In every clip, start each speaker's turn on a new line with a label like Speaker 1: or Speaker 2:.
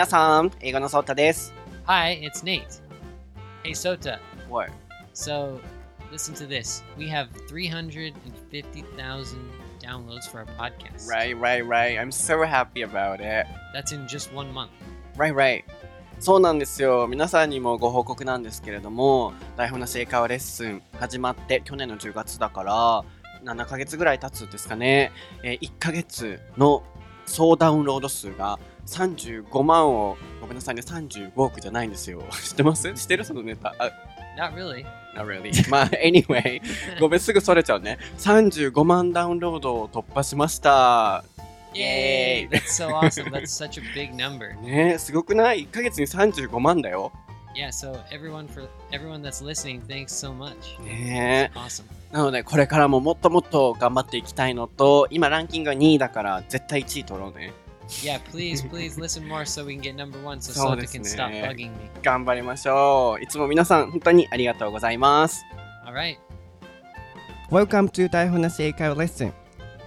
Speaker 1: 皆さん、英語のソータです。
Speaker 2: Hi, it's Nate. Hey, Sota.
Speaker 1: What?
Speaker 2: So, listen to this. We have 350,000 downloads for our podcast.
Speaker 1: Right, right, right. I'm so happy about it.
Speaker 2: That's in just one month.
Speaker 1: Right, right. そうなんですよ。皆さんにもご報告なんですけれども、台本なし英会話レッスン始まって去年の10月だから、7ヶ月ぐらい経つんですかね。えー1ヶ月の総ダウンロード数が35万を、ごめんなさいね、35億じゃないんですよ。知ってます？知ってるそのネタ。あ
Speaker 2: Not really.
Speaker 1: Not really. まあ、anyway。ごめん、すぐそれちゃうね。35万ダウンロードを突破しました。
Speaker 2: Yay! That's so awesome. That's such a big number.
Speaker 1: ねえ、すごくない ?1 ヶ月に35万だよ。
Speaker 2: Yeah, so everyone for everyone that's listening, thanks so much.
Speaker 1: ね
Speaker 2: Awesome.
Speaker 1: え。なので、これからももっともっと頑張っていきたいのと、今ランキングが2位だから、絶対1位取ろうね。
Speaker 2: Yeah, please, please listen more so we can get number one so
Speaker 1: そう
Speaker 2: Sota
Speaker 1: です
Speaker 2: can
Speaker 1: ね。
Speaker 2: stop bugging me.
Speaker 1: 頑張りましょう。いつも皆さん、本当にありがとうございます。
Speaker 2: All right.
Speaker 3: Welcome to 台本なし英会話レッスン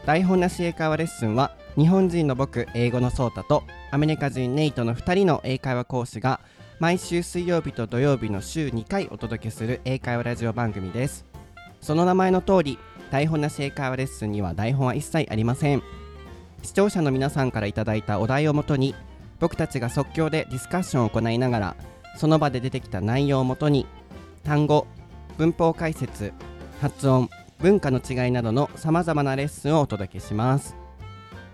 Speaker 3: 台本なし英会話レッスンは日本人の僕英語のソータとアメリカ人ネイトの2人の英会話講師が毎週水曜日と土曜日の週2回お届けする英会話ラジオ番組です。その名前の通り台本なし英会話レッスンには台本は一切ありません。視聴者の皆さんからいただいたお題をもとに僕たちが即興でディスカッションを行いながらその場で出てきた内容をもとに単語文法解説発音文化の違いなどのさまざまなレッスンをお届けします。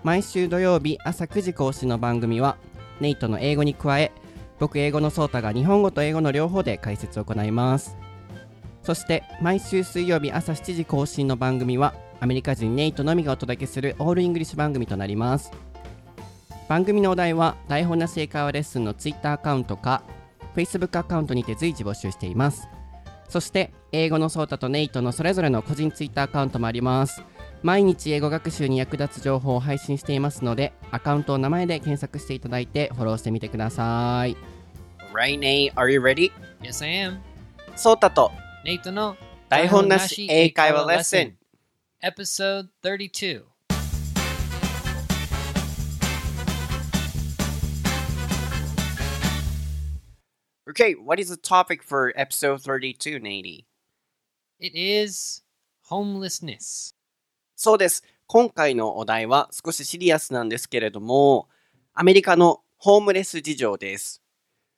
Speaker 3: 毎週土曜日朝9時更新の番組はネイトの英語に加え僕英語のソータが日本語と英語の両方で解説を行います。そして毎週水曜日朝7時更新の番組はアメリカ人ネイトのみがお届けする all English 番組となります。番組のお題は台本なし英会話レッスンの Twitter アカウントか Facebook アカウントにて随時募集しています。そして英語のソータとネイトのそれぞれの個人ツイッターアカウントもあります。毎日英語学習に役立つ情報を配信していますのでアカウントを名前で検索していただいてフォローしてみてください
Speaker 1: Right, Nate, are you ready?
Speaker 2: Yes, I am.
Speaker 1: ソータと
Speaker 2: Nate の
Speaker 1: 台本なし英会話レッスン
Speaker 2: Episode 32.
Speaker 1: Okay, what is the topic for episode 32, Nate?
Speaker 2: It is homelessness.
Speaker 1: そうです。今回のお題は少しシリアスなんですけれども、アメリカのホームレス事情です。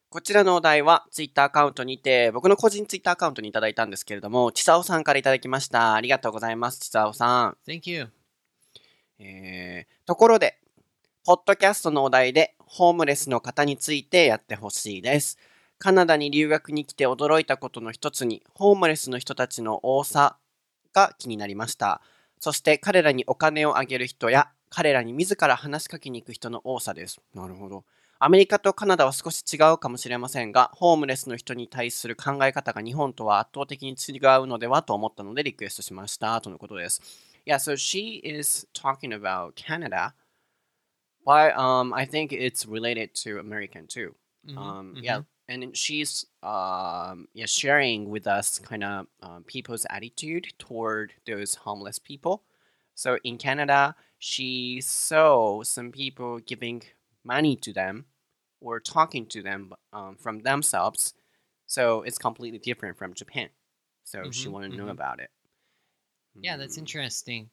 Speaker 1: こちらのお題はツイッターアカウントにて、僕の個人ツイッターアカウントにいただいたんですけれども、ちさおさんからいただきました。ありがとうございます、ちさおさん。
Speaker 2: Thank you.
Speaker 1: えー、ところで、ポッドキャストのお題でホームレスの方についてやってほしいです。カナダに留学に来て驚いたことの一つに、ホームレスの人たちの多さが気になりました。そして彼らにお金をあげる人や、彼らに自ら話しかけに行く人の多さです。なるほど。アメリカとカナダは少し違うかもしれませんが、ホームレスの人に対する考え方が日本とは圧倒的に違うのではと思ったのでリクエストしました。とのことです。Yeah, so she is talking about Canada, but um, I think it's related to American too.
Speaker 2: Mhm,
Speaker 1: Um,
Speaker 2: mhm.
Speaker 1: Yeah, and she's um, yeah sharing with us kind of um, people's attitude toward those homeless people. So in Canada, she saw some people giving money to them or talking to them um, from themselves. So it's completely different from Japan. So she
Speaker 2: Mhm,
Speaker 1: wanted to know
Speaker 2: mhm.
Speaker 1: about it.
Speaker 2: Yeah, that's
Speaker 1: Mm.
Speaker 2: interesting.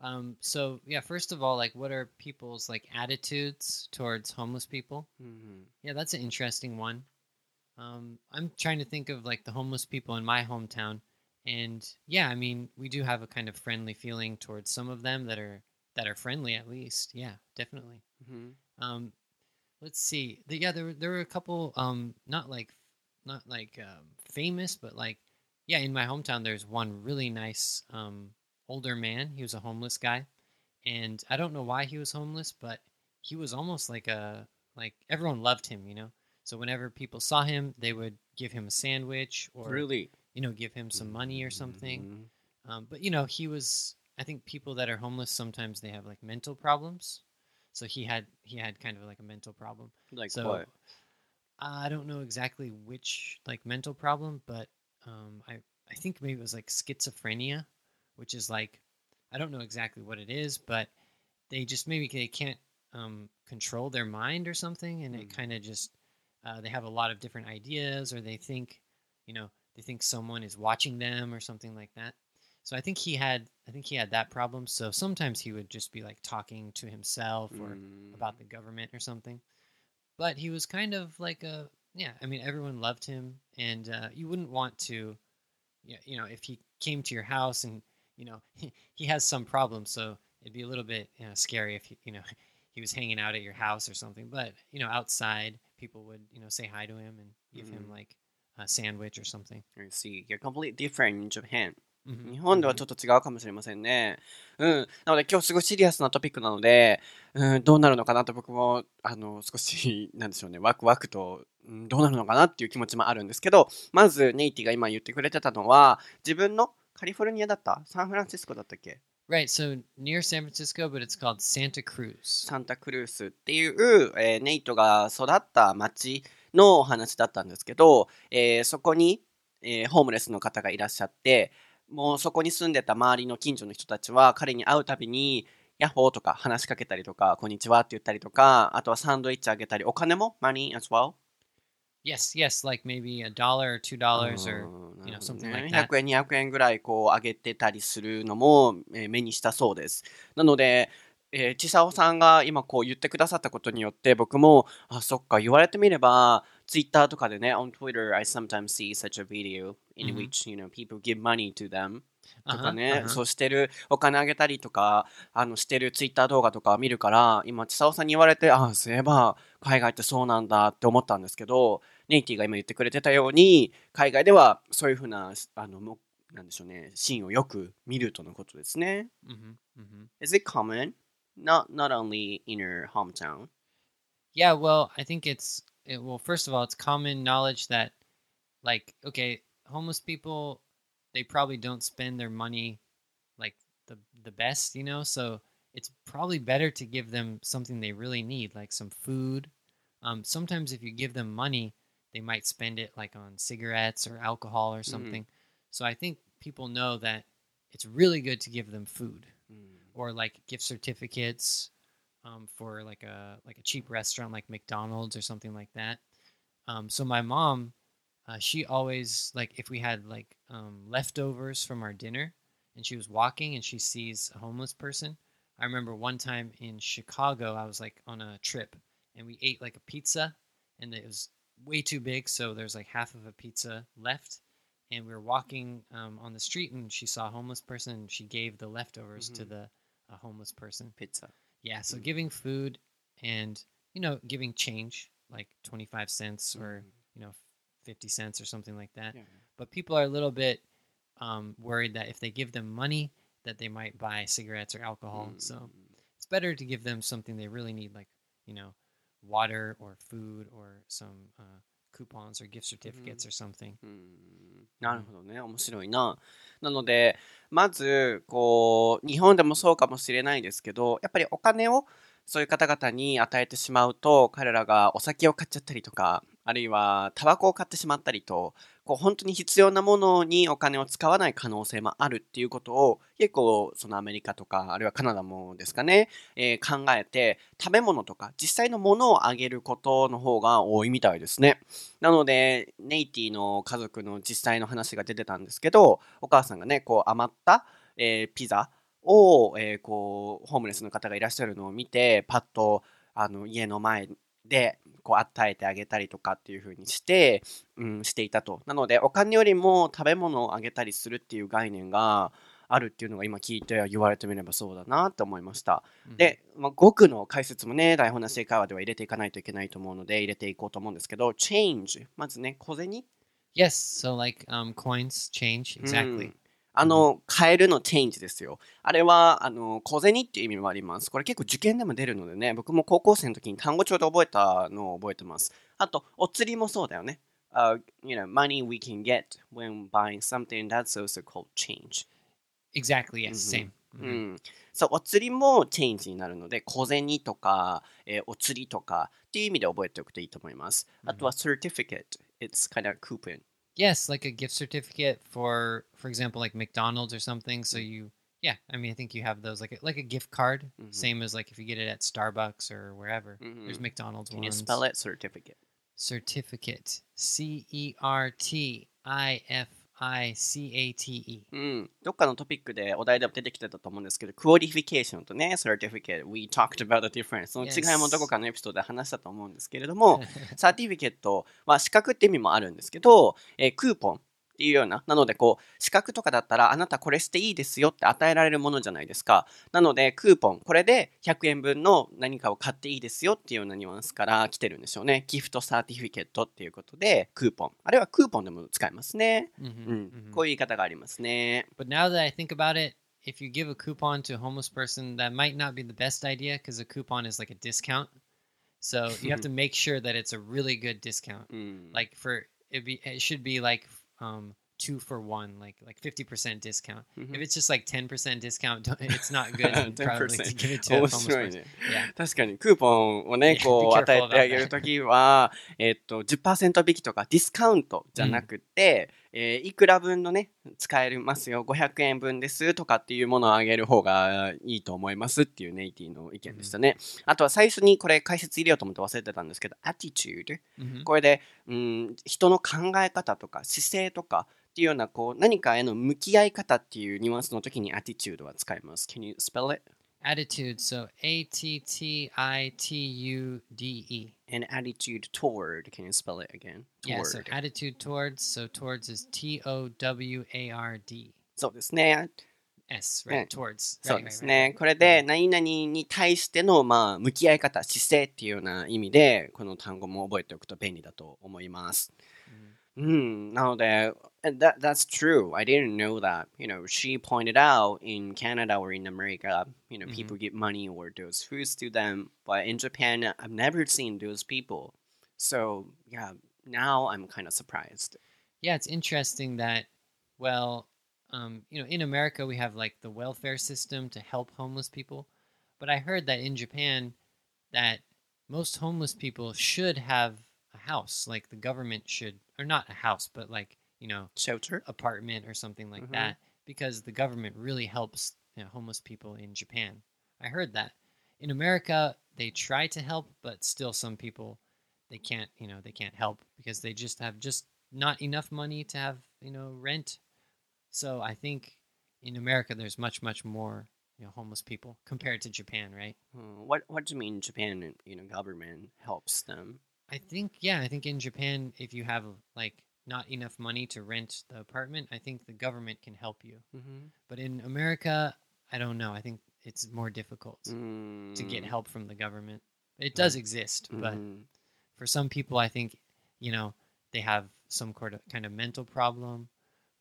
Speaker 2: Um, so yeah, first of all, like, what are people's like attitudes towards homeless people?
Speaker 1: Mhm.
Speaker 2: Yeah, that's an interesting one. Um, I'm trying to think of like the homeless people in my hometown, and yeah, I mean, we do have a kind of friendly feeling towards some of them that are that are friendly at least. Yeah, definitely.
Speaker 1: Mhm.
Speaker 2: Um, let's see. The, yeah, there were there were a couple. Um, not like not like um, famous, but like yeah, in my hometown, there's one really nice um, older man. He was a homeless guy, and I don't know why he was homeless, but he was almost like a like everyone loved him, you know. So whenever people saw him, they would give him a sandwich or
Speaker 1: Really?
Speaker 2: you know give him some money or something.
Speaker 1: Mhm.
Speaker 2: Um, but you know, he was. I think people that are homeless sometimes they have like mental problems. So he had he had kind of like a mental problem.
Speaker 1: Like
Speaker 2: so
Speaker 1: what?
Speaker 2: I don't know exactly which like mental problem, but um, I I think maybe it was like schizophrenia, which is like I don't know exactly what it is, but they just maybe they can't um, control their mind or something, and it
Speaker 1: Mm.
Speaker 2: kind of just uh, they have a lot of different ideas, or they think, you know, they think someone is watching them or something like that. So I think he had, I think he had that problem. So sometimes he would just be like talking to himself or
Speaker 1: Mm.
Speaker 2: about the government or something. But he was kind of like a, yeah. I mean, everyone loved him, and uh, you wouldn't want to, yeah, you know, if he came to your house and you know he, he has some problems, so it'd be a little bit you know, scary if he, you know he was hanging out at your house or something. But you know, outside people would you know say hi to him and give him
Speaker 1: Mhm.
Speaker 2: like a sandwich or something.
Speaker 1: I see. You're completely different in Japan.
Speaker 2: Mhm,
Speaker 1: 日本では
Speaker 2: mhm.
Speaker 1: ちょっと違うかもしれませんね。うん。なので今日すごいシリアスなトピックなので、うん、どうなるのかなと僕も、あの、少し、なんでしょうね、ワクワクと、うん、どうなるのかなっていう気持ちもあるんですけど、まずネイティが今言ってくれてたのは、自分のカリフォルニアだった？サンフランシスコだったっけ？
Speaker 2: Right. So near San Francisco, but it's called Santa Cruz.
Speaker 1: サンタクルースっていう、えーネイトが育った町のお話だったんですけど、えーそこに、えーホームレスの方がいらっしゃってもうそこに住んでた周りの近所の人たちは彼に会うたびに「ヤッホー」とか話しかけたりとか「こんにちは」って言ったりとかあとはサンドイッチあげたりお金も money as well
Speaker 2: Yes, yes, like maybe a dollar or two dollars or
Speaker 1: うん
Speaker 2: you know, something
Speaker 1: ね
Speaker 2: like that.
Speaker 1: 100円200円ぐらいこう上げてたりするのも、えー目にしたそうですなので、えー、千佐さんが今こう言ってくださったことによって僕もあそっか言われてみればツイッターとかでね on Twitter I sometimes see such a video in
Speaker 2: うん
Speaker 1: which you know people give money to them と
Speaker 2: Uh-huh,
Speaker 1: かね、
Speaker 2: uh-huh.
Speaker 1: そうしてるお金あげたりとかあのしてるツイッター動画とか見るから今千佐さんに言われてあそういえば海外ってそうなんだって思ったんですけどネイティが今言ってくれてたように海外ではそういうふうなあのもなんでしょうねシーンをよく見るとのことですね。
Speaker 2: hmm hmm
Speaker 1: Is it common? Not not only in your hometown.
Speaker 2: Yeah, well, I think it's it, well. First of all, it's common knowledge that, like, okay, homeless people, they probably don't spend their money like the the best, you know. So it's probably better to give them something they really need, like some food. Um, sometimes if you give them money, they might spend it like on cigarettes or alcohol or something. So I think people know that it's really good to give them food or like gift certificates um, for like a like a cheap restaurant like McDonald's or something like that. Um, so my mom, uh, she always like if we had like um, leftovers from our dinner, and she was walking and she sees a homeless person. I remember one time in Chicago, I was like on a trip, and we ate like a pizza, and it was way too big, so there's like half of a pizza left. And we were walking um, on the street, and she saw a homeless person. And she gave the leftovers mm-hmm.
Speaker 1: to
Speaker 2: the a homeless person.
Speaker 1: Pizza.
Speaker 2: Yeah, so
Speaker 1: mm-hmm.
Speaker 2: giving food and you know giving change like twenty five cents or mm-hmm. you know fifty cents or something like that.
Speaker 1: Yeah.
Speaker 2: But people are a little bit um, worried that if they give them money, that they might buy cigarettes or alcohol. So mm. it's better to give them something they really need, like you know water or food or some uh, coupons or gift certificates or something.
Speaker 1: うんなるほどね面白いな。なのでまずこう日本でもそうかもしれないですけどやっぱりお金をそういう方々に与えてしまうと彼らがお酒を買っちゃったりとかあるいはタバコを買ってしまったりとこう本当に必要なものにお金を使わない可能性もあるっていうことを結構そのアメリカとかあるいはカナダもですかね、えー考えて食べ物とか実際のものをあげることの方が多いみたいですね。なので、ネイティの家族の実際の話が出てたんですけど、お母さんがね、こう余った、えーピザを、えーこう、ホームレスの方がいらっしゃるのを見て、パッとあの家の前でこう与えてあげたりとかっていう風にして、うん、していたと。なので、お金よりも食べ物をあげたりするっていう概念があるっていうのが今聞いて言われてみればそうだなって思いました。
Speaker 2: Mhm.
Speaker 1: で、まあ、語句の解説もね、台本なし英会話では入れていかないといけないと思うので、入れていこうと思うんですけど、change。まずね、小銭
Speaker 2: Yes, so like um, coins change
Speaker 1: う
Speaker 2: exactly.
Speaker 1: んあの、変えるの change ですよ。あれは、あの、小銭っていう意味もあります。これ結構受験でも出るのでね、僕も高校生の時に単語帳で覚えたのを覚えてます。あと、お釣りもそうだよね。Uh, you know, money we can get when buying something that's also called change.
Speaker 2: Exactly, yes,
Speaker 1: Mhm.
Speaker 2: same.
Speaker 1: う
Speaker 2: Mhm.
Speaker 1: ん、そうお釣りもチェンジになるので小銭とか、えーお釣りとかっていう意味で覚えておくといいと思います。あとは certificate it's kind of coupon
Speaker 2: Yes, like a gift certificate for, for example, like McDonald's or something. So you Yeah, I mean, I think you have those like a, like a gift card,
Speaker 1: Mhm.
Speaker 2: same as like if you get it at Starbucks or wherever. There's
Speaker 1: Mhm.
Speaker 2: McDonald's
Speaker 1: Can you spell it? Certificate.
Speaker 2: Certificate. C E R T I F I C A T E.
Speaker 1: うん、どっかのトピックでお題でも出てきてたと思うんですけど、 qualification とね、certificate、we talked about the difference。その違いもどこかのエピソードで話したと思うんですけれども、サーティフィケットは資格って意味もあるんですけど、えークーポンっていうような、なのでこう、資格とかだったら、あなたこれしていいですよって与えられるものじゃないですか。なので、クーポン、これで100円分の何かを買っていいですよっていうようなニュアンスから来てるんでしょうね。 gift certificate っていうことで、クーポン。あるいはクーポンでも使えますね。
Speaker 2: Mhm,
Speaker 1: うん、
Speaker 2: mhm.
Speaker 1: こういう言い方がありますね。
Speaker 2: But now that I think about it, if you give a coupon to a homeless person, that might not be the best idea because a coupon is like a discount. So you have to make sure that it's a really good discount.
Speaker 1: うん。
Speaker 2: Like for it be it should be like um two for one, like like fifty percent discount.
Speaker 1: Mhm.
Speaker 2: If it's just like ten percent discount, it's not good probably to
Speaker 1: 10%
Speaker 2: give it to
Speaker 1: 面白い.ね。
Speaker 2: Yeah.
Speaker 1: 確かにクーポンをね、
Speaker 2: Yeah,
Speaker 1: こう与えてあげるときは、えっと、10%引きとかディスカウントじゃなくて、えーいくら分のね、使えますよ、500円分ですとかっていうものをあげる方がいいと思いますっていうネイティの意見でしたね。あとは最初にこれ解説入れようと思って忘れてたんですけど、attitude。
Speaker 2: Mhm.
Speaker 1: これで、うん、人の考え方とか姿勢とかっていうようなこう何かへの向き合い方っていうニュアンスの時に attitude は使います。Can you spell it?
Speaker 2: Attitude. So A T T I T U D E.
Speaker 1: And attitude toward. Can you spell it again?
Speaker 2: Yeah. So
Speaker 1: Toward.
Speaker 2: attitude towards. So towards is T O W A R D.
Speaker 1: そうですね。
Speaker 2: S. Right. Towards.
Speaker 1: そうですね。これで何々に対してのまあ向き合い方、姿勢っていうような意味でこの単語も覚えておくと便利だと思います。うん、なので、that, that's true. I didn't know that. You know, she pointed out in Canada or in America, you know,
Speaker 2: Mhm.
Speaker 1: people give money or those foods to them. But in Japan, I've never seen those people. So, yeah, now I'm kind of surprised.
Speaker 2: Yeah, it's interesting that, well, um, you know, in America we have like the welfare system to help homeless people, but I heard that in Japan, that most homeless people should have a house, like the government should, or not a house, but like you know,
Speaker 1: Shelter?
Speaker 2: apartment or something like
Speaker 1: Mhm.
Speaker 2: that, because the government really helps you know, homeless people in Japan. I heard that. In America, they try to help, but still some people they can't, you know, they can't help because they just have just not enough money to have, you know, rent. So I think in America there's much much more, you know, homeless people compared to Japan, right?
Speaker 1: Hmm, what, what do you mean Japan, you know, government helps them?
Speaker 2: I think yeah, I think in Japan if you have like not enough money to rent the apartment, I think the government can help you. But in America, I don't know. I think it's more difficult
Speaker 1: Mm.
Speaker 2: to get help from the government. It does exist, but
Speaker 1: Mhm.
Speaker 2: for some people, I think, you know, they have some kind of, kind of mental problem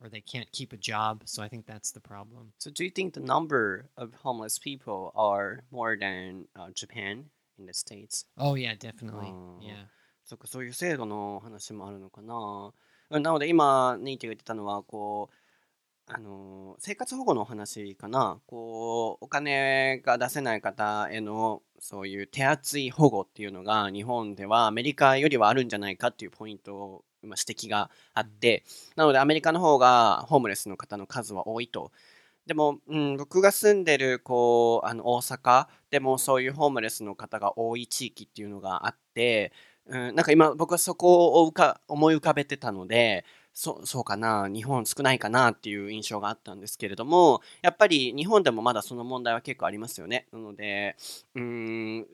Speaker 2: or they can't keep a job. So I think that's the problem.
Speaker 1: So do you think the number of homeless people are more than uh, Japan in the States?
Speaker 2: Oh, yeah, definitely.
Speaker 1: Oh.
Speaker 2: Yeah.
Speaker 1: そっかそういう制度の話もあるのかな。 うんなので今ネイティが言ってたのはこうあの生活保護のお話かな。こうお金が出せない方へのそういう手厚い保護っていうのが日本ではアメリカよりはあるんじゃないかっていうポイントを今指摘があって、なのでアメリカの方がホームレスの方の数は多いと。でも、うん、僕が住んでるこうあの大阪でもそういうホームレスの方が多い地域っていうのがあって、うん、なんか今僕はそこを浮か思い浮かべてたのでそそうかな日本少ないかなっていう印象があったんですけれどもやっぱり日本でもまだその問題は結構ありますよねなのでうん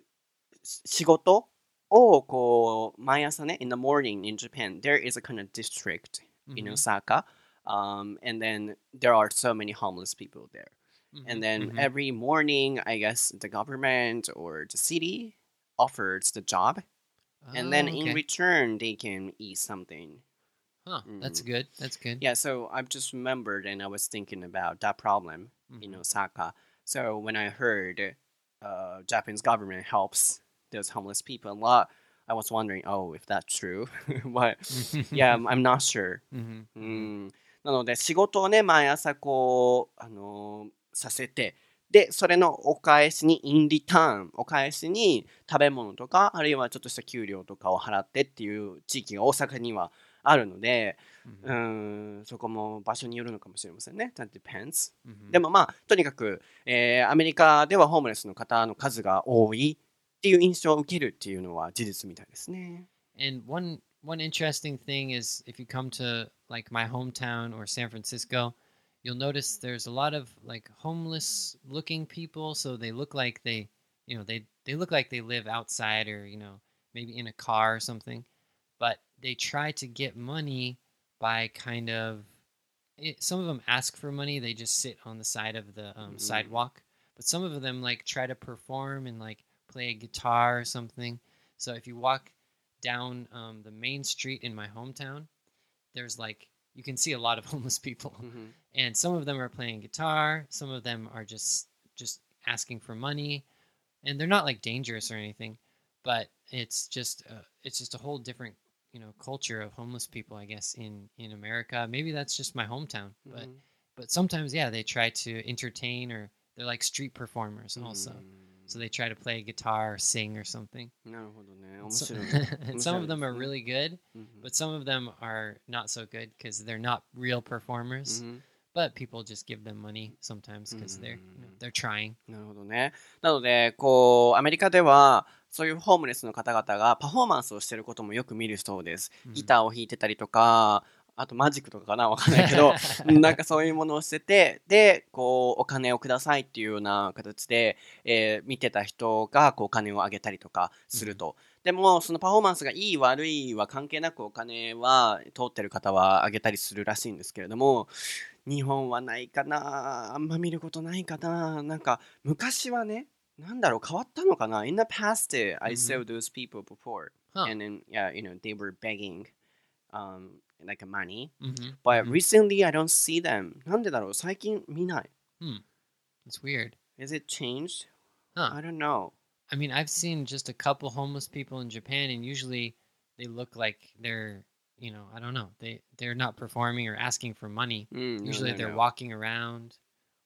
Speaker 1: し仕事をこう毎朝ね in the morning in Japan there is a kind of district in
Speaker 2: Mhm.
Speaker 1: Osaka um, and then there are so many homeless people there
Speaker 2: Mhm,
Speaker 1: and then
Speaker 2: mhm.
Speaker 1: every morning i guess the government or the city offers the job and then
Speaker 2: Oh,
Speaker 1: in
Speaker 2: okay.
Speaker 1: return they can eat something
Speaker 2: Huh, that's
Speaker 1: Mhm.
Speaker 2: good. That's good.
Speaker 1: yeah so i've just remembered and i was thinking about that problem in
Speaker 2: Mhm.
Speaker 1: osaka so when i heard uh, japanese government helps those homeless people a lot i was wondering oh if that's true but yeah I'm, I'm not sure
Speaker 2: Mhm,
Speaker 1: う
Speaker 2: mhm.
Speaker 1: ん、なので仕事をね毎朝こう、あのーさせて でそれのお返しにインリターンお返しに食べ物とかあるいはちょっとした給料とかを払ってっていう地域が大阪にはあるのでう
Speaker 2: Mhm.
Speaker 1: ん、そこも場所によるのかもしれませんね。That depends.
Speaker 2: Mhm.
Speaker 1: でもまあ、とにかく、えーアメリカではホームレスの方の数が多いっていう印象を受けるっていうのは事実みたいですね。
Speaker 2: And one one interesting thing is if you come to like my hometown or San Francisco, you'll notice there's a lot of like homeless looking people. So they look like they, you know, they they look like they live outside or you know maybe in a car or something, but they try to get money by kind of. It, some of them ask for money. They just sit on the side of the um,
Speaker 1: Mm.
Speaker 2: sidewalk, but some of them like try to perform and like play a guitar or something. So if you walk down um, the main street in my hometown, there's like you can see a lot of homeless people,
Speaker 1: うん、
Speaker 2: and some of them are playing guitar some of them are just just asking for money and they're not like dangerous or anything but it's just a, it's just a whole different you know culture of homeless people i guess in in america. Maybe that's just my hometown but
Speaker 1: mm-hmm.
Speaker 2: but sometimes yeah they try to entertain or they're like street performers
Speaker 1: mm-hmm.
Speaker 2: also. So they try to play guitar or sing or something.
Speaker 1: No and,
Speaker 2: so, and some of them are really good
Speaker 1: mm-hmm.
Speaker 2: but some of them are not so good because they're not real performers.
Speaker 1: うん
Speaker 2: But people just give them money sometimes because they're
Speaker 1: Mm.
Speaker 2: they're trying.
Speaker 1: なるほどね。なので、こう、アメリカでは、そういうホームレスの方々がパフォーマンスをしてることもよく見るそうです。
Speaker 2: うん
Speaker 1: ギターを弾いてたりとか、あとマジックとかかなわかんないけど、なんかそういうものをしてて、で、こう、お金をくださいっていうような形で、えー見てた人が、こう、お金をあげたりとかすると。でも、そのパフォーマンスがいい悪いは関係なくお金は通ってる方はあげたりするらしいんですけれども、日本はないかなあんま見ることないかななんか、昔はね、なんだろう、変わったのかな ?In the past, I saw those people before.
Speaker 2: Huh.
Speaker 1: And then, yeah, you know, they were begging, um, like money.
Speaker 2: hmm
Speaker 1: But recently, I don't see them. なんでだろう最近見ない。
Speaker 2: It's weird.
Speaker 1: Is it changed?
Speaker 2: Huh.
Speaker 1: I don't know.
Speaker 2: I mean, I've seen just a couple homeless people in Japan, and usually they look like they're you know, I don't know. They they're not performing or asking for money.
Speaker 1: Mm,
Speaker 2: Usually
Speaker 1: no, no,
Speaker 2: they're
Speaker 1: no.
Speaker 2: walking around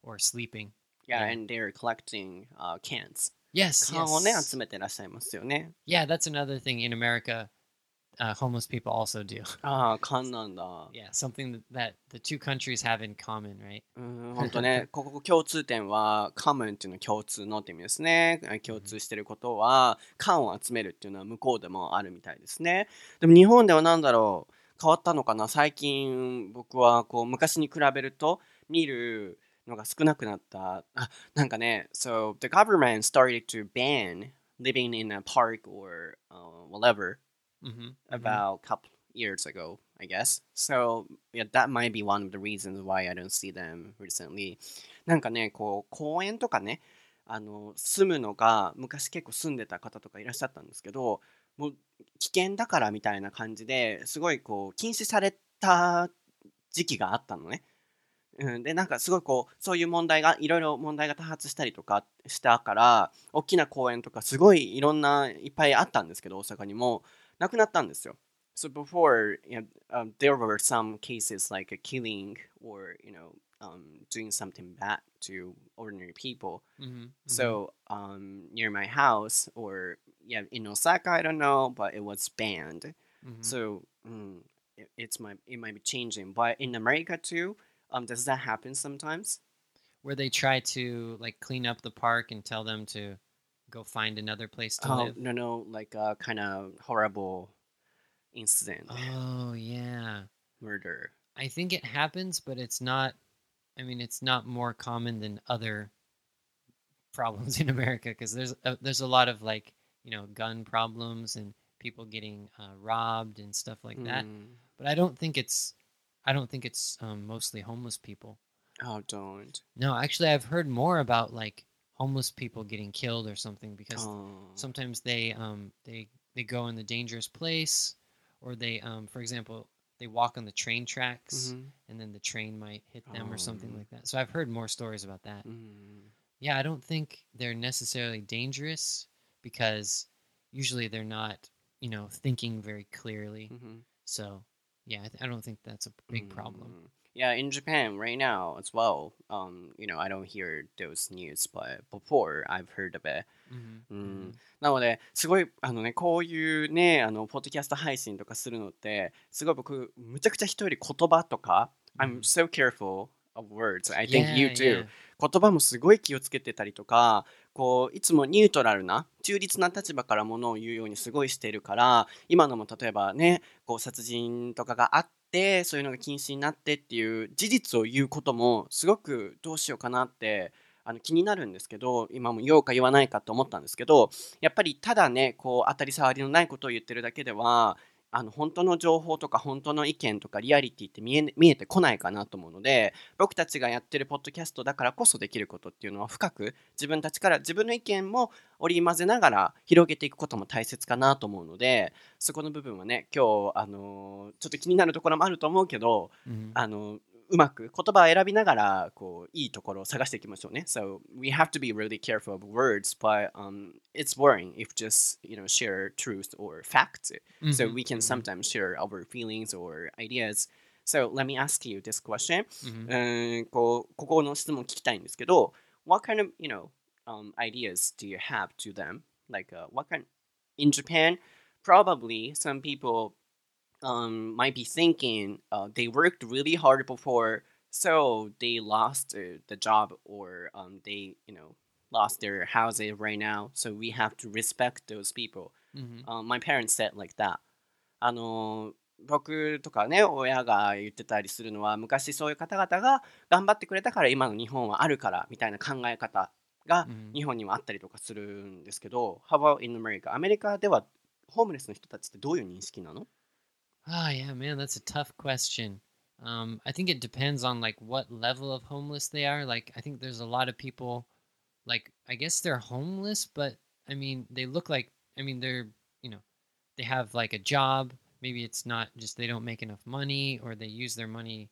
Speaker 2: or sleeping.
Speaker 1: Yeah,
Speaker 2: yeah.
Speaker 1: and they're collecting uh, cans.
Speaker 2: Yes. yes. Yeah, that's another thing in America. Uh, homeless people also do.
Speaker 1: ああ、缶なんだ。
Speaker 2: Yeah, something that, that the two countries have in common, right?
Speaker 1: うん、ほんとね、ここ共通点は、カムンっていうのは共通のって意味ですね。共通してることは、缶を集めるっていうのは向こうでもあるみたいですね。でも日本では何だろう、変わったのかな最近僕はこう昔に比べると見るのが少なくなった。あ、なんかね、So the government started to ban living in a park or、uh, whatever
Speaker 2: Mm-hmm.
Speaker 1: about a couple years ago, I guess. So yeah, that might be one of the reasons why I don't see them recently. なんかね、こう公園とかね、あの住むのが昔結構住んでた方とかいらっしゃったんですけど、もう危険だからみたいな感じですごいこう禁止された時期があったのね。うん、でなんかすごいこうそういう問題がいろいろ問題が多発したりとかしたから大きな公園とかすごいいろんないっぱいあったんですけど大阪にも なくなったんですよ。So before, you know, um, there were some cases like a killing or you know um, doing something bad to ordinary people.
Speaker 2: Mm-hmm.
Speaker 1: So um, near my house or yeah in Osaka, I don't know, but it was banned.
Speaker 2: Mm-hmm.
Speaker 1: So mm, it, it's my it might be changing, but in America too, um, does that happen sometimes?
Speaker 2: where they try to like clean up the park and tell them to go find another place to
Speaker 1: Oh
Speaker 2: live.
Speaker 1: no, no, like a kind of horrible incident,
Speaker 2: Oh yeah.
Speaker 1: murder.
Speaker 2: I think it happens, but it's not. I mean, it's not more common than other problems in America because there's a, there's a lot of like you know gun problems and people getting uh, robbed and stuff like that.
Speaker 1: Mm.
Speaker 2: But I don't think it's I don't think it's um, mostly homeless people.
Speaker 1: Oh, don't.
Speaker 2: No, actually, I've heard more about like homeless people getting killed or something because sometimes they um they they go in the dangerous place or they um for example they walk on the train tracks
Speaker 1: Mhm.
Speaker 2: and then the train might hit them or something like that. So i've heard more stories about that.
Speaker 1: Mm.
Speaker 2: yeah i don't think they're necessarily dangerous because usually they're not you know thinking very clearly.
Speaker 1: Mhm.
Speaker 2: so yeah i, th- I don't think that's a big problem.
Speaker 1: うん Yeah, in Japan right now as well. Um, you know, I don't hear those news, but before I've heard of it.
Speaker 2: Mhm.
Speaker 1: うん、なのですごいあのねこういうねあのポッドキャスト配信とかするのってすごい僕むちゃくちゃ人より言葉とか、I'm so careful of words I think you too. 言葉もすごい気をつけてたりとかこういつもニュートラルな中立な立場からものを言うようにすごいしてるから今のも例えばねこう殺人とかがあってそういうのが禁止になってっていう事実を言うこともすごくどうしようかなってあの気になるんですけど今も言おうか言わないかと思ったんですけどやっぱりただねこう当たり障りのないことを言ってるだけではあの本当の情報とか本当の意見とかリアリティって見え見えてこないかなと思うので僕たちがやってるポッドキャストだからこそできることっていうのは深く自分たちから自分の意見も織り交ぜながら広げていくことも大切かなと思うのでそこの部分はね今日あのちょっと気になるところもあると思うけど
Speaker 2: Mhm.
Speaker 1: あのうまく言葉を選びながらこういいところを探していきましょうね。So we have to be really careful of words, but um, it's boring if just you know share truth or facts. So
Speaker 2: Mhm.
Speaker 1: we can sometimes share our feelings or ideas. So let me ask you this question.
Speaker 2: Mhm.
Speaker 1: うーんこうここの質問聞きたいんですけど、What kind of you know um, ideas do you have to them? Like uh, what kind in Japan? Probably some people um, might be thinking uh, they worked really hard before, so they lost uh, the job or um, they you know lost their houses right now. So we have to respect those people.
Speaker 2: Mhm.
Speaker 1: Uh, my parents said like that. あの僕とかね親が言ってたりするのは昔そういう方々が頑張ってくれたから今の日本はあるからみたいな考え方が
Speaker 2: うん
Speaker 1: 日本にもあったりとかするんですけど、How about in America? アメリカではホームレスの人たちってどういう認識なの
Speaker 2: Ah, yeah, man, that's a tough question. Um, I think it depends on like what level of homeless they are. Like, I think there's a lot of people, like, I guess they're homeless, but I mean, they look like, I mean, they're, you know, they have like a job. Maybe it's not just they don't make enough money or they use their money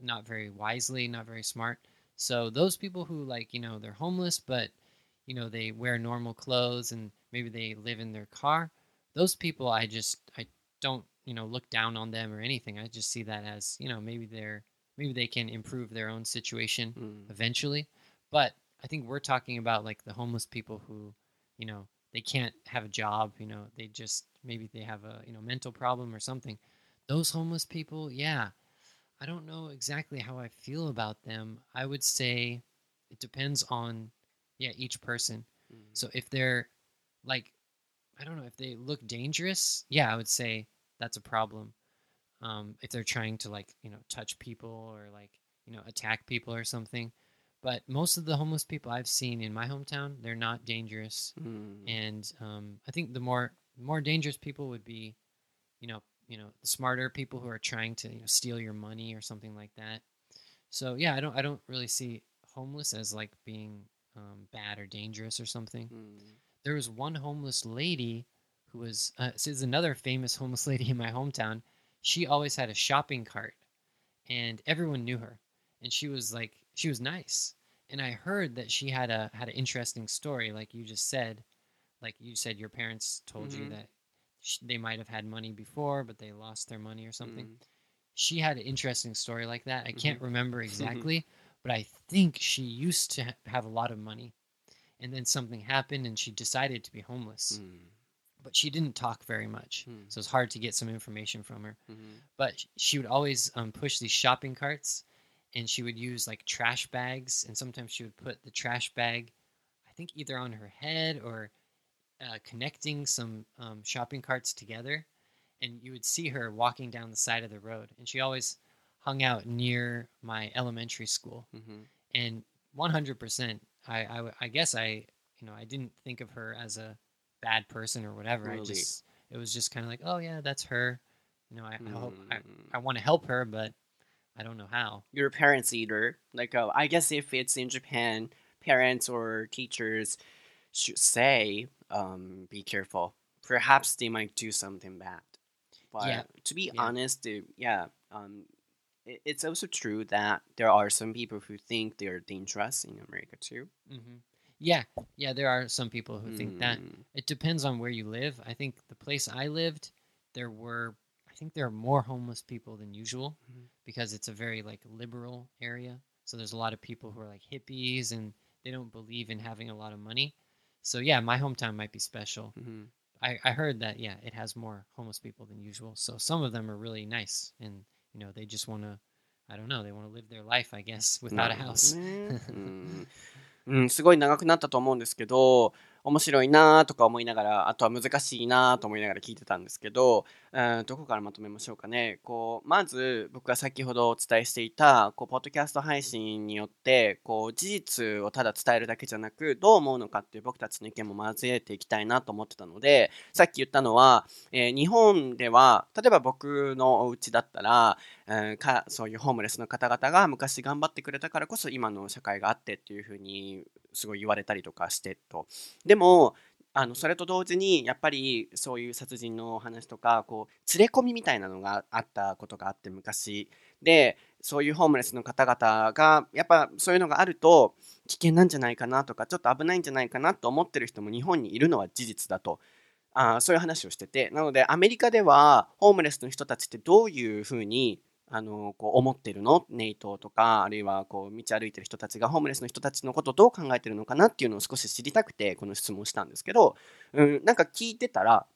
Speaker 2: not very wisely, not very smart. So those people who like, you know, they're homeless, but you know, they wear normal clothes and maybe they live in their car. Those people, I just, I don't, you know look down on them or anything. I just see that as you know maybe they're maybe they can improve their own situation
Speaker 1: mm.
Speaker 2: eventually. But I think we're talking about like the homeless people who you know they can't have a job. You know they just maybe they have a you know mental problem or something. Those homeless people, yeah. I don't know exactly how I feel about them. I would say it depends on yeah each person.
Speaker 1: Mm.
Speaker 2: So if they're like I don't know if they look dangerous, yeah, I would say that's a problem. Um, if they're trying to like you know touch people or like you know attack people or something. But most of the homeless people I've seen in my hometown, they're not dangerous,
Speaker 1: mm.
Speaker 2: and um, I think the more more dangerous people would be, you know, you know, the smarter people who are trying to you know, steal your money or something like that. So yeah, I don't I don't really see homeless as like being um, bad or dangerous or something.
Speaker 1: Mm.
Speaker 2: There was one homeless lady who was uh, so is another famous homeless lady in my hometown. She always had a shopping cart, and everyone knew her. And she was like, she was nice. And I heard that she had a had an interesting story, like you just said, like you said your parents told mm-hmm.
Speaker 1: you
Speaker 2: that she, they might have had money before, but they lost their money or something.
Speaker 1: Mm-hmm.
Speaker 2: She had an interesting story like that. I
Speaker 1: mm-hmm.
Speaker 2: can't remember exactly, but I think she used to ha- have a lot of money, and then something happened, and she decided to be homeless.
Speaker 1: Mm
Speaker 2: but she didn't talk very much,
Speaker 1: hmm.
Speaker 2: so it's hard to get some information from her.
Speaker 1: Mm-hmm.
Speaker 2: But she would always um, push these shopping carts, and she would use like trash bags, and sometimes she would put the trash bag, I think either on her head or uh, connecting some um, shopping carts together, and you would see her walking down the side of the road, and she always hung out near my elementary school,
Speaker 1: mm-hmm.
Speaker 2: and 100 percent I, I, I guess I you know I didn't think of her as a bad person or whatever. I just, it was just kind of like, oh yeah, that's her. You know, I, I hope, I,
Speaker 1: Mm.
Speaker 2: I want to help her, but I don't know how.
Speaker 1: your parents either like uh, i guess if it's in japan parents or teachers should say um, be careful perhaps they might do something bad but
Speaker 2: Yeah.
Speaker 1: to be
Speaker 2: Yeah.
Speaker 1: honest yeah um, it, it's also true that there are some people who think they're dangerous in america too
Speaker 2: hmm yeah, yeah, there are some people who think that.
Speaker 1: Hmm.
Speaker 2: It depends on where you live. I think the place I lived, there were I think there are more homeless people than usual
Speaker 1: mm-hmm.
Speaker 2: because it's a very like liberal area. So there's a lot of people who are like hippies and they don't believe in having a lot of money. So yeah, my hometown might be special.
Speaker 1: Mm-hmm.
Speaker 2: I, I heard that yeah, it has more homeless people than usual. So some of them are really nice and you know, they just want to I don't know, they want to live their life, I guess, without a house.
Speaker 1: Mm. うん、すごい長くなったと思うんですけど面白いなとか思いながらあとは難しいなと思いながら聞いてたんですけど、うん、どこからまとめましょうかね。こうまず僕が先ほどお伝えしていたこうポッドキャスト配信によってこう事実をただ伝えるだけじゃなくどう思うのかっていう僕たちの意見も交えていきたいなと思ってたのでさっき言ったのは、えー日本では例えば僕のお家だったら、うんかそういうホームレスの方々が昔頑張ってくれたからこそ今の社会があってっていうふうにすごい言われたりとかしてと。でもあのそれと同時にやっぱりそういう殺人の話とかこう連れ込みみたいなのがあったことがあって昔。でそういうホームレスの方々がやっぱそういうのがあると危険なんじゃないかなとかちょっと危ないんじゃないかなと思ってる人も日本にいるのは事実だと。あそういう話をしてて。なのでアメリカではホームレスの人たちってどういうふうにあのこう思ってるの？ネイトとかあるいはこう道歩いてる人たちがホームレスの人たちのことをどう考えてるのかなっていうのを少し知りたくてこの質問したんですけど、うん、なんか聞いてたら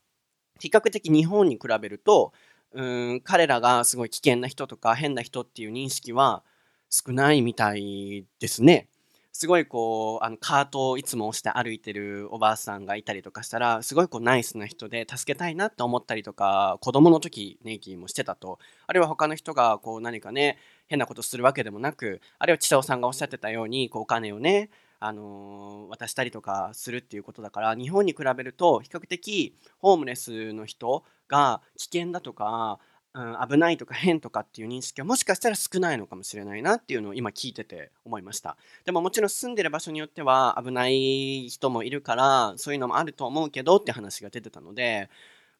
Speaker 1: 比較的日本に比べると、うん、彼らがすごい危険な人とか変な人っていう認識は少ないみたいですね。すごいこうあのカートをいつも押して歩いてるおばあさんがいたりとかしたらすごいこうナイスな人で助けたいなって思ったりとか子供の時ネイキーもしてたとあるいは他の人がこう何かね変なことするわけでもなくあるいは千田さんがおっしゃってたようにこうお金をねあの渡したりとかするっていうことだから日本に比べると比較的ホームレスの人が危険だとか、うん、危ないとか変とかっていう認識はもしかしたら少ないのかもしれないなっていうのを今聞いてて思いましたでももちろん住んでる場所によっては危ない人もいるからそういうのもあると思うけどって話が出てたので、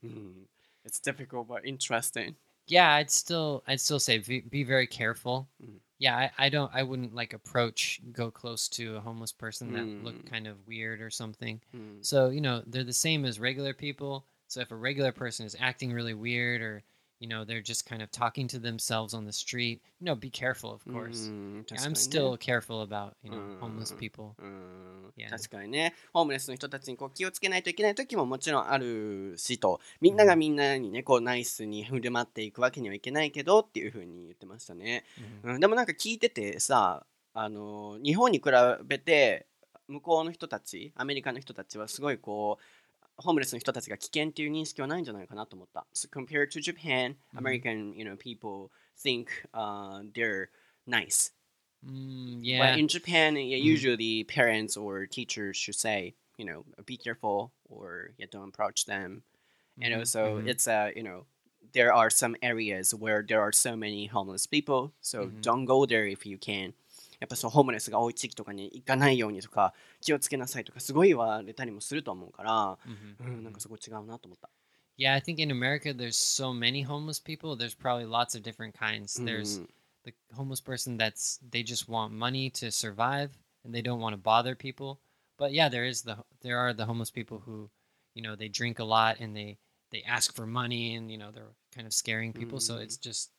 Speaker 1: うん、It's difficult but interesting
Speaker 2: yeah i'd still i'd still say be, be very careful
Speaker 1: Mm.
Speaker 2: yeah I, I don't i wouldn't like approach go close to a homeless person that
Speaker 1: Mm.
Speaker 2: looked kind of weird or something
Speaker 1: うん、
Speaker 2: so you know they're the same as regular people so if a regular person is acting really weird or you know they're just kind of talking to themselves on the street you know be careful of course
Speaker 1: うん、確
Speaker 2: Yeah,
Speaker 1: かに
Speaker 2: i'm
Speaker 1: ね
Speaker 2: still careful about you know
Speaker 1: Mm.
Speaker 2: homeless people
Speaker 1: うん、
Speaker 2: Yeah.
Speaker 1: 確かにねホームレスの人たちにこう気をつけないといけない時ももちろんあるしとみんながみんなにねこうナイスに振る舞っていくわけにはいけないけどっていうふうに言ってましたね、
Speaker 2: Mhm.
Speaker 1: うん、でもなんか聞いててさあの日本に比べて向こうの人たちアメリカの人たちはすごいこうホームレスの人たちが危険っていう認識はないんじゃないかなと思った。So compared to Japan,
Speaker 2: Mhm.
Speaker 1: American, you know, people think uh, they're nice.
Speaker 2: Mm,
Speaker 1: But
Speaker 2: yeah
Speaker 1: in Japan, yeah,
Speaker 2: Mhm.
Speaker 1: usually parents or teachers should say, you know, be careful or yeah, don't approach them. And
Speaker 2: Mhm,
Speaker 1: also,
Speaker 2: mhm.
Speaker 1: it's uh, you know, there are some areas where there are so many homeless people, so
Speaker 2: Mhm.
Speaker 1: don't go there if you can. やっぱそうホームレスが多い地域とかに行かないようにとか気をつけなさいとかすごい言われたりもすると思うから、
Speaker 2: Mhm,
Speaker 1: うん、なん
Speaker 2: mhm.
Speaker 1: かそこ違うなと思った。
Speaker 2: Yeah, I think in America there's so many homeless people. There's probably lots of different kinds.
Speaker 1: うん
Speaker 2: There's the homeless person that's they just want money to survive and they don't want to bother people. But yeah, there is the there are the homeless people who, you know, they drink a lot and they they ask for money and you know they're kind of scaring people. So
Speaker 1: Mm.
Speaker 2: it's just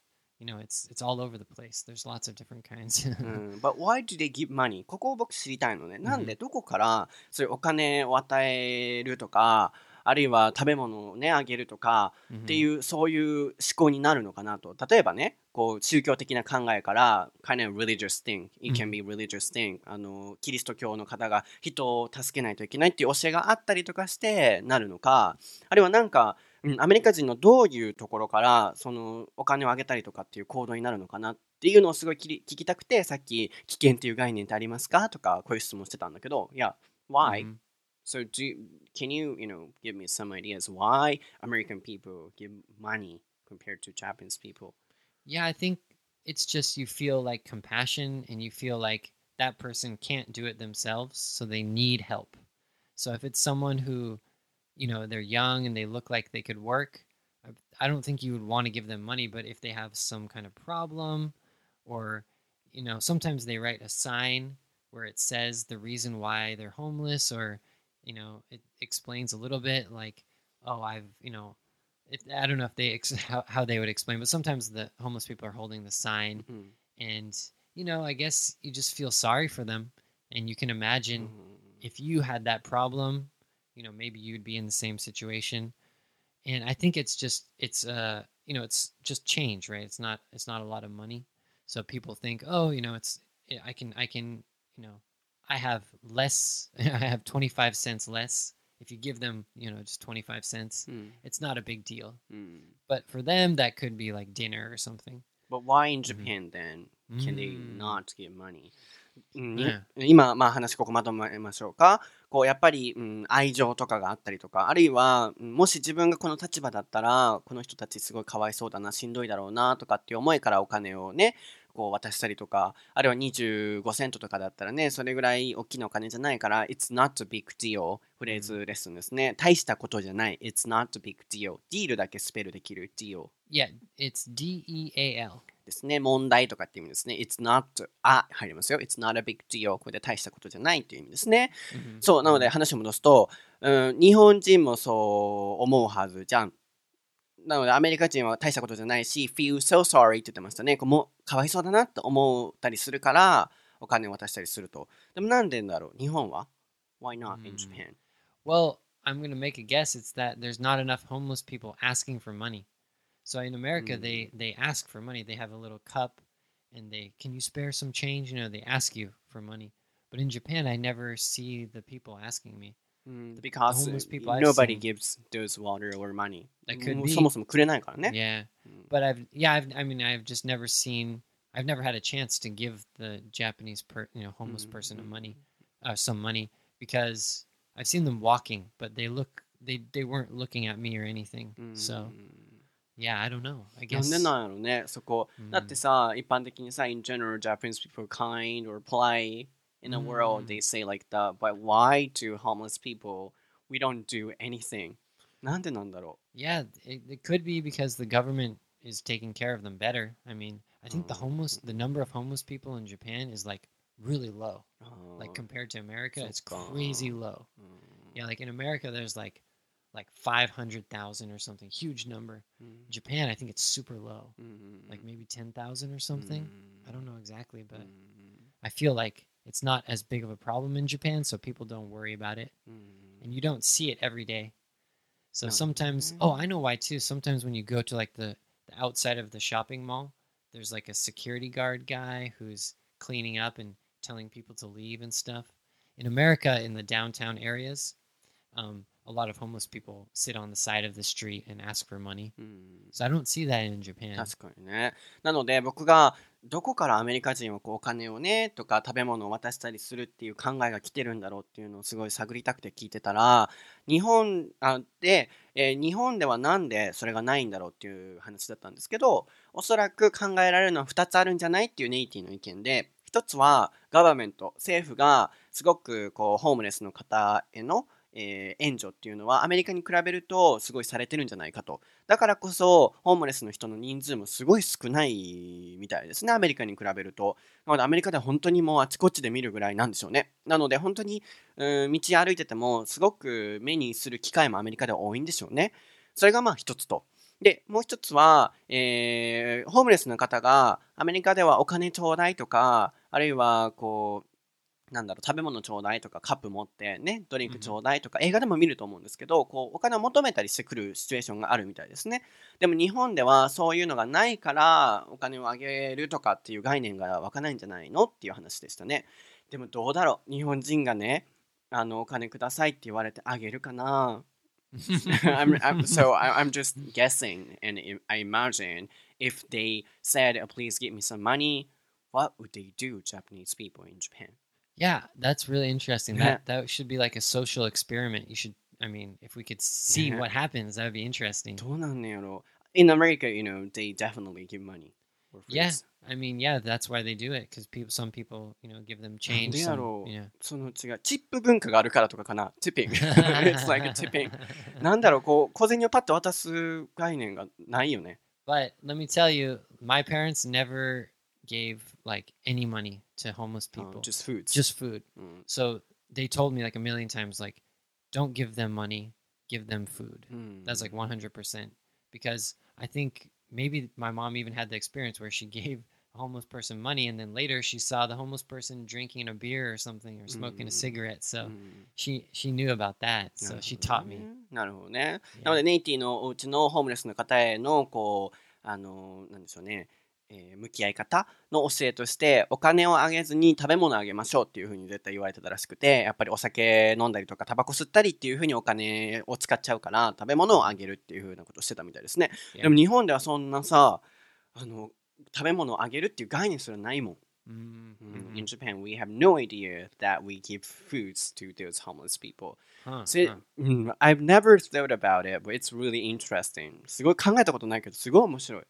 Speaker 2: you know it's it's all over the place. There's lots of different kinds.
Speaker 1: うん、But why do they give money? ここを僕知りたいのね。なんで
Speaker 2: う
Speaker 1: どこからそういうお金を与えるとか、あるいは食べ物をね、あげるとかっていう、そういう思考になるのかなと。例えばね、こう宗教的な考えから、kind of religious thing, it can be religious thing、あの、キリスト教の方が人を助けないといけないっていう教えがあったりとかしてなるのか、あるいはなんか、うん、アメリカ人のどういうところからそのお金をあげたりとかっていう行動になるのかなっていうのをすごいきり聞きたくてさっき危険っていう概念ってありますかとかこういう質問してたんだけどいや why、
Speaker 2: Mhm.
Speaker 1: so do you, can you you know give me some ideas why American people give money compared to Japanese people
Speaker 2: Yeah, I think it's just you feel like compassion and you feel like that person can't do it themselves, so they need help. So if it's someone who, you know they're young and they look like they could work i don't think you would want to give them money but if they have some kind of problem or you know sometimes they write a sign where it says the reason why they're homeless or you know it explains a little bit like oh i've you know it, i don't know if they ex- how, how they would explain but sometimes the homeless people are holding the sign
Speaker 1: mm-hmm.
Speaker 2: and you know i guess you just feel sorry for them and you can imagine mm-hmm. if you had that problem you know maybe you'd be in the same situation. And i think it's just it's uh you know it's just change right? It's not it's not a lot of money. So people think oh you know it's i can i can you know i have less i have 25 cents less. If you give them you know just 25 cents
Speaker 1: hmm.
Speaker 2: it's not a big deal.
Speaker 1: Hmm.
Speaker 2: But for them that could be like dinner or something.
Speaker 1: But why in mm-hmm. japan mm. then can they
Speaker 2: mm.
Speaker 1: not get money? うん
Speaker 2: ね
Speaker 1: 今、まあ話ここまとめましょうか。こうやっぱり、うん、愛情とかがあったりとか、あるいは、うんもし自分がこの立場だったら、この人たちすごいかわいそうだな、しんどいだろうなとかっていう思いからお金をね、こう渡したりとか、あるいは25セントとかだったらね、それぐらい大きなお金じゃないから、It's not a big deal フレーズレッスンですね。大したことじゃない。It's not a big deal。ディールだけスペルできる deal。
Speaker 2: Yeah, it's D E A L.
Speaker 1: ですね。問題とかっていう意味ですね。It's not a 入りますよ。It's not a big deal。これで大したことじゃないっていう意味ですね。
Speaker 2: Mhm.
Speaker 1: そう、なので話を戻すと、うん、日本人もそう思うはずじゃん。なのでアメリカ人は大したことじゃないし、feel so sorry って言ってましたね。こうもうかわいそうだなって思ったりするからお金を渡したりすると。でもなんでだろう？日本は ?Why not in
Speaker 2: うん
Speaker 1: Japan?
Speaker 2: Well, I'm going to make a guess. It's that there's not enough homeless people asking for money. So in America, they they ask for money. They have a little cup, and they can you spare some change? You know, they ask you for money. But in Japan, I never see the people asking me.
Speaker 1: うん、because
Speaker 2: homeless people I've
Speaker 1: nobody
Speaker 2: seen-
Speaker 1: gives those water or money.
Speaker 2: That could
Speaker 1: もう
Speaker 2: be.
Speaker 1: そもそもくれないからね。
Speaker 2: Yeah,
Speaker 1: うん
Speaker 2: but I've yeah I've I mean I've just never seen I've never had a chance to give the Japanese per you know homeless
Speaker 1: Mm,
Speaker 2: person a
Speaker 1: mm.
Speaker 2: money, uh, some money because I've seen them walking, but they look they they weren't looking at me or anything.
Speaker 1: うん
Speaker 2: So yeah, I don't know. I
Speaker 1: なん
Speaker 2: guess
Speaker 1: でなんやろね、そこ。
Speaker 2: うん
Speaker 1: だってさ、一般的にさ、in general, Japanese people are kind or polite in the
Speaker 2: うん
Speaker 1: world, they say like that. But why do homeless people, we don't do anything? なんでなんだろ
Speaker 2: yeah, it, it could be because the government is taking care of them better. I mean, I think the
Speaker 1: Oh.
Speaker 2: homeless the number of homeless people in Japan is like really low.
Speaker 1: う。あー
Speaker 2: Like compared to America, it's
Speaker 1: そっか。
Speaker 2: crazy low.
Speaker 1: うん
Speaker 2: Yeah, like in America, there's like like 500,000 or something, huge number.
Speaker 1: Mm-hmm.
Speaker 2: Japan, I think it's super low,
Speaker 1: mm-hmm.
Speaker 2: like maybe 10,000 or something.
Speaker 1: Mm-hmm.
Speaker 2: I don't know mm-hmm.
Speaker 1: exactly,
Speaker 2: but
Speaker 1: mm-hmm.
Speaker 2: I feel like it's not as big of a problem in Japan, so people don't worry about it.
Speaker 1: Mm-hmm.
Speaker 2: And you don't see it every day. So
Speaker 1: no.
Speaker 2: sometimes, oh, I know why too. Sometimes when you go to like the, the outside of the shopping mall, there's like a security guard guy who's cleaning up and telling people to leave and stuff. In America, in the downtown areas, um, a lot of homeless people sit on the side of the street and ask for money.
Speaker 1: うん
Speaker 2: So I don't see that in Japan.
Speaker 1: 確かにね。なので僕がどこからアメリカ人はこうお金をねとか食べ物を渡したりするっていう考えが来てるんだろうっていうのをすごい探りたくて聞いてたら日本あで、えー日本ではなんでそれがないんだろうっていう話だったんですけどおそらく考えられるのは2つあるんじゃないっていうネイティの意見で一つはガバメント政府がすごくこうホームレスの方へのえー援助っていうのはアメリカに比べるとすごいされてるんじゃないかと。だからこそホームレスの人の人数もすごい少ないみたいですねアメリカに比べると。なのでアメリカでは本当にもうあちこちで見るぐらいなんでしょうね。なので本当にうん道歩いててもすごく目にする機会もアメリカでは多いんでしょうね。それがまあ一つと。でもう一つは、えーホームレスの方がアメリカではお金ちょうだいとかあるいはこうなんだろう食べ物ちょうだいとかカップ持ってねドリンクちょうだいとか、映画でも見ると思うんですけどこうお金を求めたりしてくるシチュエーションがあるみたいですね。でも日本ではそういうのがないからお金をあげるとかっていう概念が湧かないんじゃないのっていう話でしたね。でもどうだろう日本人がねあのお金くださいって言われてあげるかな。I'm, I'm, so I'm just guessing and I imagine if they said "Oh, please give me some money what would they do Japanese people in Japan?
Speaker 2: Yeah, that's really interesting.
Speaker 1: Yeah.
Speaker 2: That that should be like a social experiment. You should. I mean, if we could see
Speaker 1: Yeah.
Speaker 2: what happens, that would be interesting.
Speaker 1: どうなんねやろ In America, you know, they definitely give money. or
Speaker 2: Yeah,
Speaker 1: fruits.
Speaker 2: I mean, yeah, that's why they do it because people, some people, you know, give them change.
Speaker 1: でや
Speaker 2: Some,
Speaker 1: ろう
Speaker 2: you know.
Speaker 1: その違う。チップ文化があるからとかかな。チッピング。It's like a tipping. なんだろう、こう、小銭をパッと渡す概念がないよね。
Speaker 2: But let me tell you, my parents never gave like any money to homeless
Speaker 1: あ
Speaker 2: people.
Speaker 1: just foods.
Speaker 2: just food.
Speaker 1: うん。
Speaker 2: So they told me like a million times, like, don't give them money, give them food.
Speaker 1: うん
Speaker 2: That's like 100%. because I think maybe my mom even had the experience where she gave a homeless person money and then later she saw the homeless person drinking a beer or something or smoking
Speaker 1: Mm.
Speaker 2: a cigarette. So
Speaker 1: うん
Speaker 2: she she knew about that.
Speaker 1: な
Speaker 2: So
Speaker 1: るほど
Speaker 2: she taught me.
Speaker 1: ねなるほどね。
Speaker 2: Yeah.
Speaker 1: なので、ネイティのお家のホームレスの方への、こう、あの、なんでしょうね、 えー向き合い方の教えとして、お金をあげずに食べ物をあげましょうっていうふうに絶対言われてたらしくて、やっぱりお酒飲んだりとか、タバコ吸ったりっていうふうにお金を使っちゃうから、食べ物をあげるっていうふうなことをしてたみたいですね。でも日本ではそんなさ、あの、食べ物をあげるっていう概念すらないもん。
Speaker 2: Mm,
Speaker 1: Mm,
Speaker 2: mhm.
Speaker 1: In Japan, we have no idea that we give foods to those homeless people.
Speaker 2: Huh,
Speaker 1: So it-
Speaker 2: huh.
Speaker 1: mm, I've never thought about it, but it's really interesting. すごい考えたことないけど、すごい面白い。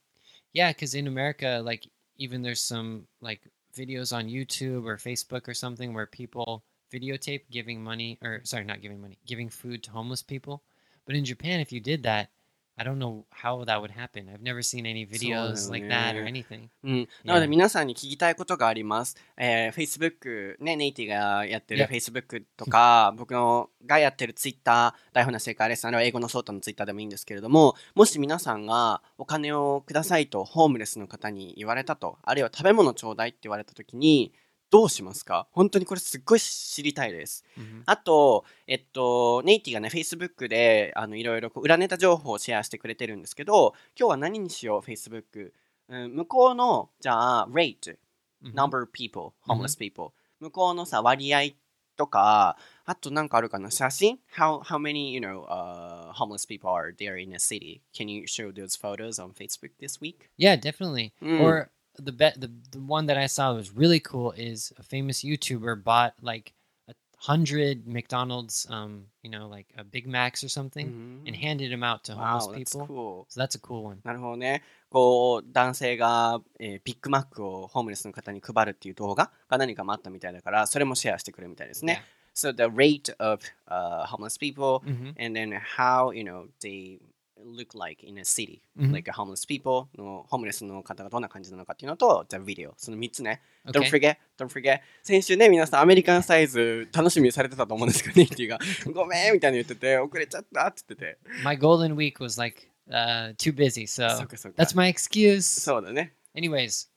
Speaker 2: Yeah, because in America, like even there's some like videos on YouTube or Facebook or something where people videotape giving money or sorry, not giving money, giving food to homeless people. But in Japan, if you did that, I don't know how that would happen. I've never seen any videos like that or
Speaker 1: ね
Speaker 2: anything.
Speaker 1: うん、なので.皆さんに聞きたいことがあります。えー、Facebook、ね、ネイティがやってる. Facebook とか、僕のがやってる Twitter、台本な正解レッスン、あるいは英語のソータの Twitter でもいいんですけれども、もし皆さんがお金をくださいとホームレスの方に言われたと、あるいは食べ物ちょうだいって言われたときに、どうしますか本当にこれすっごい知りたいです。
Speaker 2: Mhm.
Speaker 1: あと、えっと、ネイティがね、Facebook で、あの、いろいろこう裏ネタ情報をシェアしてくれてるんですけど、今日は何にしよう、Facebook。うん、向こうの、じゃあ、rate、
Speaker 2: Mhm.
Speaker 1: number of people,
Speaker 2: うん
Speaker 1: homeless people。向こうのさ、割合とか、あとなんかあるかな、写真 ?How, how many, you know, uh, homeless people are there in a city? Can you show those photos on Facebook this week?
Speaker 2: Yeah, definitely.
Speaker 1: Mm.
Speaker 2: Or the bet the, the one that I saw was really cool is a famous YouTuber bought like a hundred McDonald's um, you know, like a Big Macs or something and handed them out to homeless
Speaker 1: Wow, that's
Speaker 2: people.
Speaker 1: cool.
Speaker 2: So that's a cool one.
Speaker 1: なるほどね。こう、男性が、えービッグマックをホームレスの方に配るっていう動画が何かもあったみたいだから、それもシェアしてくれるみたいですね。So the rate of、uh, homeless people
Speaker 2: Mhm.
Speaker 1: and then how, you know, they look like in a city.
Speaker 2: Mhm.
Speaker 1: Like homeless people のホームレスの方がどんな感じなのかっていうのと、the video。その3つね。Don't forget, don't forget. 先週ね、皆さんアメリカンサイズ楽しみにされてたと思うんですけど、ネイティがごめんみたいに言ってて、遅れちゃったって言ってて。
Speaker 2: My golden week was like uh, too busy, so that's my excuse.
Speaker 1: そうだね。
Speaker 2: Anyways,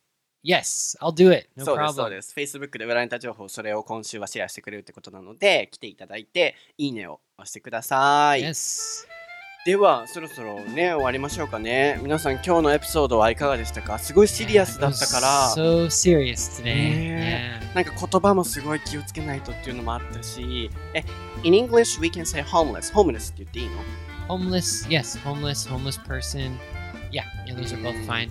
Speaker 2: yes, I'll do it. No
Speaker 1: そうです、そう.です。Facebook で裏ネタ情報、それを今週はシェアしてくれるってことなので、来ていただいて、いいねを押してください。
Speaker 2: Yes.
Speaker 1: では、そろそろね、終わりましょうかね。皆さん、今日のエピソードはいかがでしたかすごいシリアスだったから、
Speaker 2: So serious today.
Speaker 1: ね
Speaker 2: Yeah.
Speaker 1: なんか言葉もすごい気をつけないとっていうのもあったし、え、in English we can say homeless. homeless って言っていいの
Speaker 2: Homeless, yes, homeless, homeless person. Yeah, yeah, those are both
Speaker 1: Mm.
Speaker 2: fine.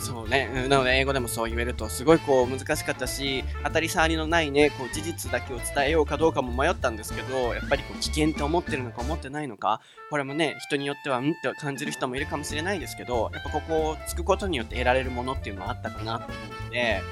Speaker 1: そうね。うんなので、英語でもそう言えると、すごいこう難しかったし、当たり障りのないね、こう事実だけを伝えようかどうかも迷ったんですけど、やっぱりこう危険って思ってるのか思ってないのか、これもね、人によっては、んって感じる人もいるかもしれないですけど、やっぱここをつくことによって得られるものっていうのはあったかなと思うので、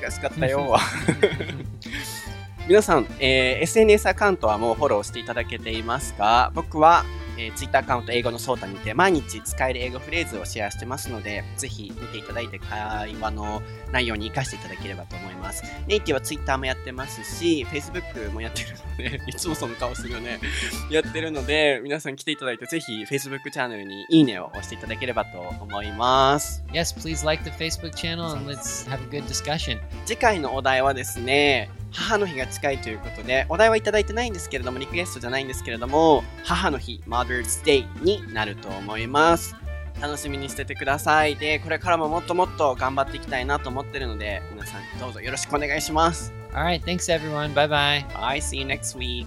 Speaker 1: 難しかったよ。皆さん、えー SNS アカウントはもうフォローしていただけていますか僕は、えー Twitter アカウント英語のソータにて毎日使える英語フレーズをシェアしてますので、ぜひ見ていただいて会話の内容に活かしていただければと思います。ネイティは Twitter もやってますし、Facebook もやってるので、いつもその顔するよね。やってるので、皆さん来ていただいて、ぜひ Facebook チャンネルにいいねを押していただければと思います。
Speaker 2: yes, please like the Facebook channel and let's have a good discussion.
Speaker 1: 次回のお題はですね母の日が近いということでお題はいただいてないんですけれどもリクエストじゃないんですけれども母の日 Mother's Day になると思います。楽しみにしててください。でこれからももっともっと頑張っていきたいなと思ってるので皆さんどうぞよろしくお願いします。
Speaker 2: All right, thanks everyone. Bye bye.
Speaker 1: Bye. See you next week